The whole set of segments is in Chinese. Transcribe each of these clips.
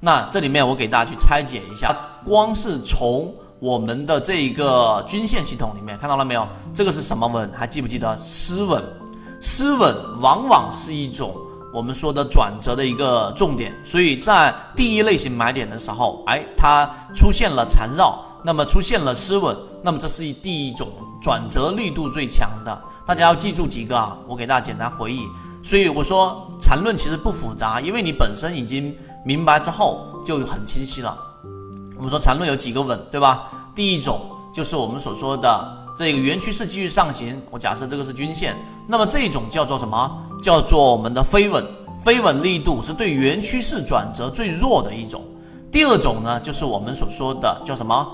那这里面我给大家去拆解一下，光是从我们的这一个均线系统里面看到了没有？这个是什么稳？还记不记得失稳？失稳往往是一种我们说的转折的一个重点，所以在第一类型买点的时候，哎，它出现了缠绕，那么出现了失稳，那么这是第一种转折力度最强的。大家要记住几个啊，我给大家简单回忆。所以我说缠论其实不复杂，因为你本身已经明白之后就很清晰了。我们说缠论有几个稳，对吧？第一种就是我们所说的这个原趋势继续上行，我假设这个是均线，那么这种叫做什么？叫做我们的飞稳，飞稳力度是对原趋势转折最弱的一种。第二种呢，就是我们所说的叫什么？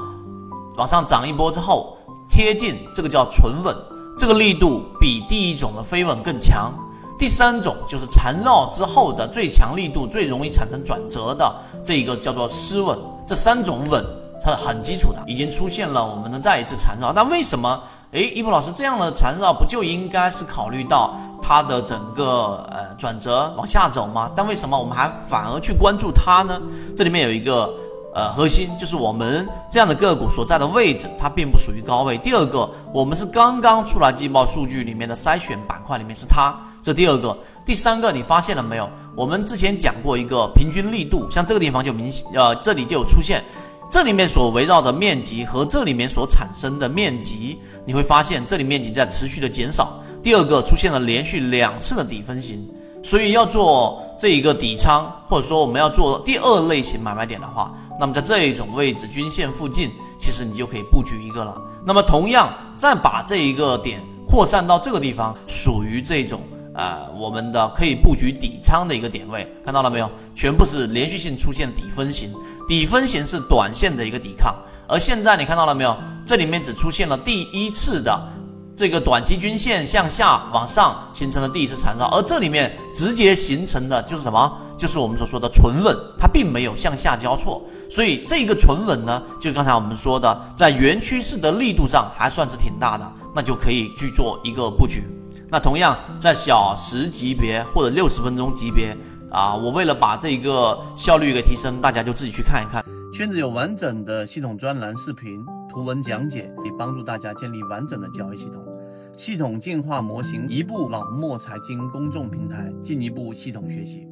往上涨一波之后贴近，这个叫纯稳，这个力度比第一种的飞稳更强。第三种就是缠绕之后的最强力度、最容易产生转折的这一个叫做失稳。这三种稳它是很基础的，已经出现了我们的再一次缠绕。那为什么？诶，一博老师这样的缠绕不就应该是考虑到它的整个呃转折往下走吗？但为什么我们还反而去关注它呢？这里面有一个呃核心，就是我们这样的个股所在的位置，它并不属于高位。第二个，我们是刚刚出来季报数据里面的筛选板块里面是它。这第二个，第三个，你发现了没有？我们之前讲过一个平均力度，像这个地方就明显，呃，这里就有出现，这里面所围绕的面积和这里面所产生的面积，你会发现这里面积在持续的减少。第二个，出现了连续两次的底分型，所以要做这一个底仓，或者说我们要做第二类型买卖点的话，那么在这一种位置均线附近，其实你就可以布局一个了。那么同样再把这一个点扩散到这个地方，属于这种。呃，我们的可以布局底仓的一个点位，看到了没有？全部是连续性出现底分型，底分型是短线的一个抵抗。而现在你看到了没有？这里面只出现了第一次的这个短期均线向下往上形成了第一次缠绕，而这里面直接形成的就是什么？就是我们所说的纯稳，它并没有向下交错。所以这个纯稳呢，就刚才我们说的，在原趋势的力度上还算是挺大的，那就可以去做一个布局。那同样在小时级别或者六十分钟级别啊，我为了把这个效率给提升，大家就自己去看一看。圈子有完整的系统专栏视频、图文讲解，可以帮助大家建立完整的交易系统。系统进化模型，一部老墨财经公众平台，进一步系统学习。